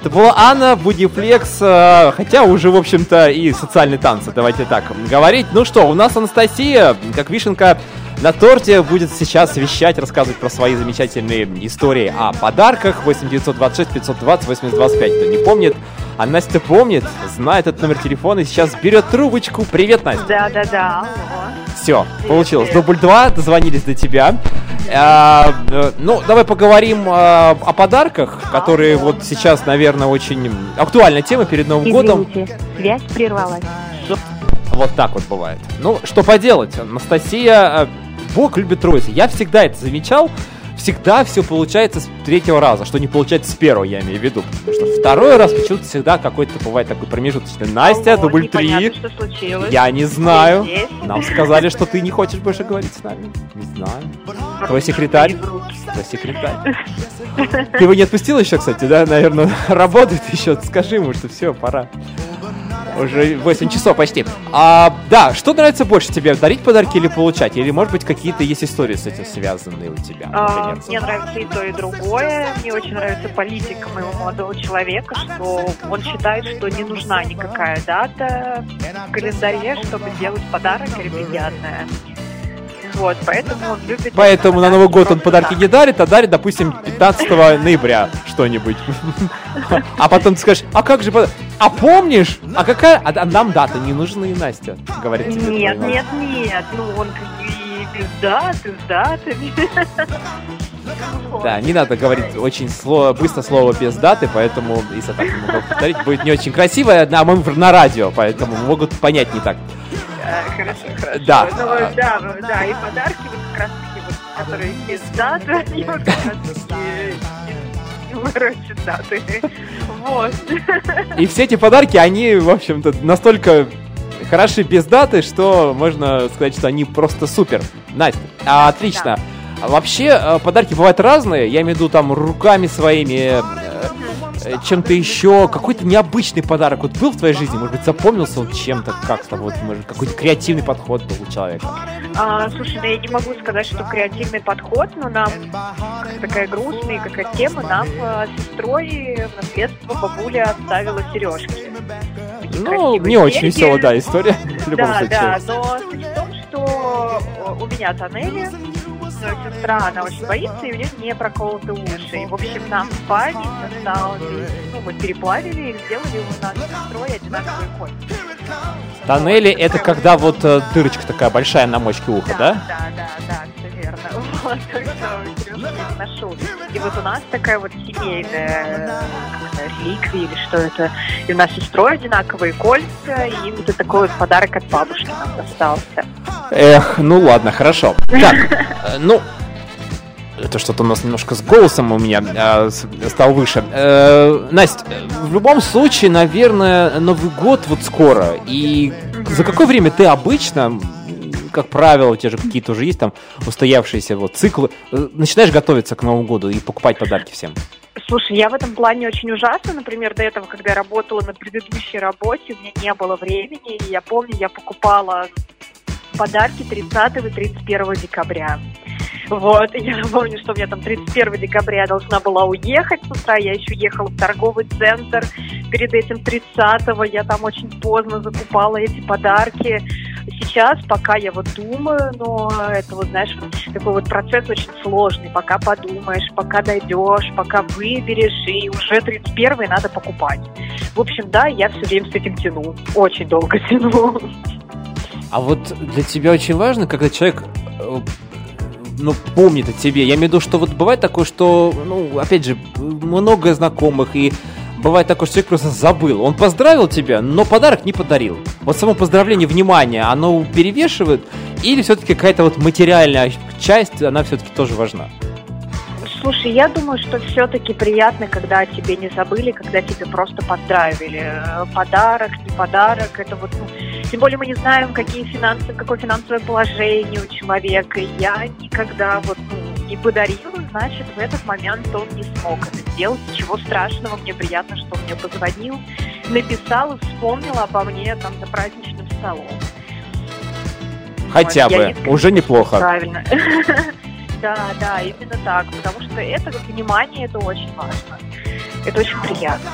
Это была Анна Будифлекс, э, хотя уже, в общем-то, и социальные танцы, давайте так говорить. Ну что, у нас Анастасия, как вишенка на торте будет сейчас вещать, рассказывать про свои замечательные истории о подарках. 8 926 520 8025. Кто не помнит, а Настя помнит, знает этот номер телефона и сейчас берет трубочку. Привет, Настя. Да, да, да. Все, получилось. Дубль 2, дозвонились до тебя. А, э, ну, давай поговорим а, о подарках, которые вот сейчас, наверное, очень актуальная тема перед Новым годом. Извините, связь прервалась. Вот так вот бывает. Ну, что поделать, Анастасия, э, Бог любит троицы. Я всегда это замечал. Всегда все получается с третьего раза, что не получается с первого, я имею в виду. Потому что второй раз почему-то всегда какой-то бывает такой промежуточный. Настя, Ого, дубль три. Я не знаю. Нам сказали, что ты не хочешь больше говорить с нами. Не знаю. Твой секретарь? Твой секретарь. Ты его не отпустил еще, кстати, да? Наверное, [laughs] работает еще. Скажи ему, что все, пора. Уже 8 часов почти. А, да, что нравится больше тебе, дарить подарки или получать? Или, может быть, какие-то есть истории с этим связанные у тебя, А? Мне нравится и то, и другое. Мне очень нравится политика моего молодого человека, что он считает, что не нужна никакая дата в календаре, чтобы делать подарок или приятное. Вот, поэтому он любит... Поэтому на Новый год он подарки не дарит, а дарит, допустим, 15 ноября что-нибудь. А потом ты скажешь, а как же... А помнишь? А какая... А а нам даты не нужны, Настя, говорит тебе. Нет, нет, нет. Ну, он и без даты, с датами. Да, не надо говорить очень слово, быстро слово без даты, поэтому, если так могу повторить, будет не очень красиво, а мы на радио, поэтому могут понять не так. Хорошо, хорошо. Да. Ну, да, да, и подарки вот как раз таки вот, которые без даты, они вот как раз таки ворочат даты. Вот. И все эти подарки, они, в общем-то, настолько хороши без даты, что можно сказать, что они просто супер. Настя, а, отлично. А Вообще, э, подарки бывают разные, я имею в виду там руками своими, э, чем-то еще, какой-то необычный подарок вот был в твоей жизни, может быть, запомнился он чем-то как-то, вот, может, какой-то креативный подход был у человека. А, слушай, ну я не могу сказать, что креативный подход, но нам такая грустная какая тема, нам э, с сестрой в наследство бабуля оставила сережки. Ну, не очень веселая, да, история, [laughs] Да, да, но суть в том, что э, у меня тоннели, сестра, она очень боится, и у нее не проколоты уши. И, в общем, нам в осталось, ну, мы переплавили и сделали у нас сестрой одинаковые кости. Тоннели это когда вот э, дырочка такая большая на мочке уха, да? Да, да, да, все верно. [laughs] Вот, ношу. И вот у нас такая вот семейная реликвия или что это. И у нас сестрой одинаковые кольца, и вот это такой вот подарок от бабушки нам достался. Эх, ну ладно, хорошо. Так, [laughs] э, ну, это что-то у нас немножко с голосом у меня э, стал выше. Э, Настя, э, в любом случае, наверное, Новый год вот скоро. И за какое время ты обычно, как правило, тебя же какие-то уже есть там устоявшиеся вот циклы, э, начинаешь готовиться к Новому году и покупать подарки всем? Слушай, я в этом плане очень ужасна. Например, до этого, когда я работала на предыдущей работе, у меня не было времени. И я помню, я покупала подарки 30 и 31 декабря. Вот, я помню, что у меня там 31 декабря я должна была уехать с утра, я еще ехала в торговый центр, перед этим 30-го я там очень поздно закупала эти подарки. Сейчас, пока я вот думаю, но это вот, знаешь, такой вот процесс очень сложный, пока подумаешь, пока дойдешь, пока выберешь, и уже 31 надо покупать. В общем, да, я все время с этим тяну, очень долго [laughs] тяну. А вот для тебя очень важно, когда человек э, ну, помнит о тебе. Я имею в виду, что вот бывает такое, что, ну, опять же, много знакомых, и бывает такое, что человек просто забыл. Он поздравил тебя, но подарок не подарил. Вот само поздравление, внимание, оно перевешивает, или все-таки какая-то вот материальная часть, она все-таки тоже важна? Слушай, я думаю, что все-таки приятно, когда о тебе не забыли, когда тебе просто поздравили. Э, Подарок, не подарок, это вот, ну, тем более мы не знаем, какие финансы, какое финансовое положение у человека. Я никогда вот, ну, не подарила, значит, в этот момент он не смог это сделать. Ничего страшного, мне приятно, что он мне позвонил, написал и вспомнил обо мне там за праздничным столом. Хотя Вот, бы, искренне уже неплохо. Правильно. [laughs] Да, да, именно так. Потому что это внимание, это очень важно. Это очень приятно.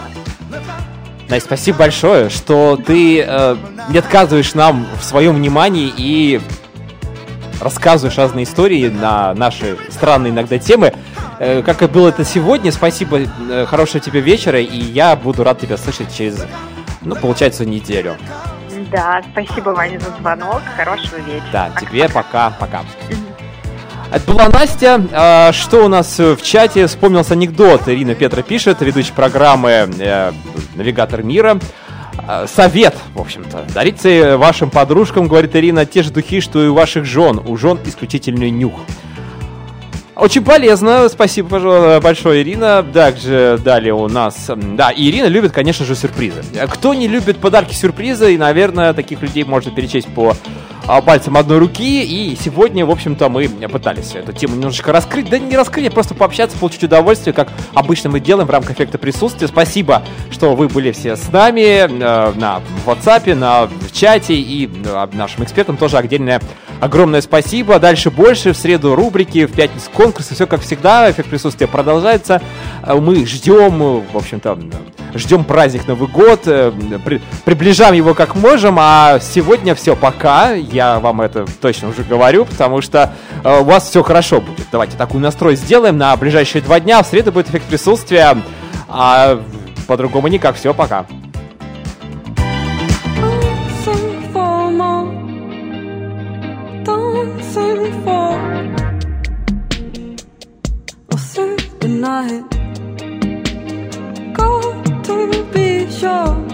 Настя, спасибо большое, что ты э, не отказываешь нам в своем внимании и рассказываешь разные истории на наши странные иногда темы. Э, Как и было это сегодня, спасибо, э, хорошего тебе вечера, и я буду рад тебя слышать через, ну, получается, неделю. Да, спасибо, Ваня, за звонок. Хорошего вечера. Да, тебе пока, пока. Это была Настя. А, Что у нас э, в чате? Вспомнился анекдот. Ирина Петра пишет, ведущая программы э, «Навигатор мира». А, Совет, в общем-то. Дарите вашим подружкам, говорит Ирина, те же духи, что и у ваших жен. У жен исключительный нюх. Очень полезно, спасибо пожалуй, большое, Ирина. Также далее у нас... Да, Ирина любит, конечно же, сюрпризы. Кто не любит подарки-сюрпризы, и, наверное, таких людей можно перечесть по а, пальцам одной руки. И сегодня, в общем-то, мы пытались эту тему немножечко раскрыть. Да не раскрыть, а просто пообщаться, получить удовольствие, как обычно мы делаем в рамках эффекта присутствия. Спасибо, что вы были все с нами э, на WhatsApp, на в чате и э, нашим экспертам тоже отдельное огромное спасибо. Дальше больше. В среду рубрики, в пятницу конкурсы. Все как всегда. Эффект присутствия продолжается. Э, Мы ждем, в общем-то, ждем праздник Новый год. э, при- приближаем его как можем. А сегодня все пока. Я вам это точно уже говорю, потому что э, у вас все хорошо будет. Давайте такой настрой сделаем на ближайшие два дня. В среду будет эффект присутствия. А по-другому никак. Все, пока. Night. Got to be sure.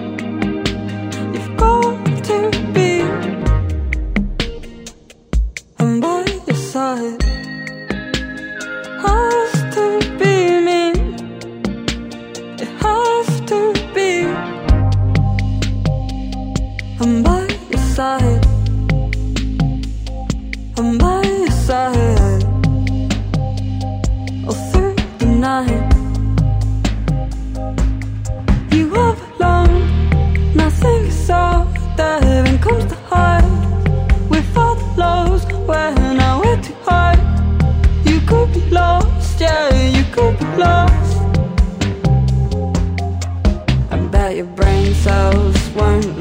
one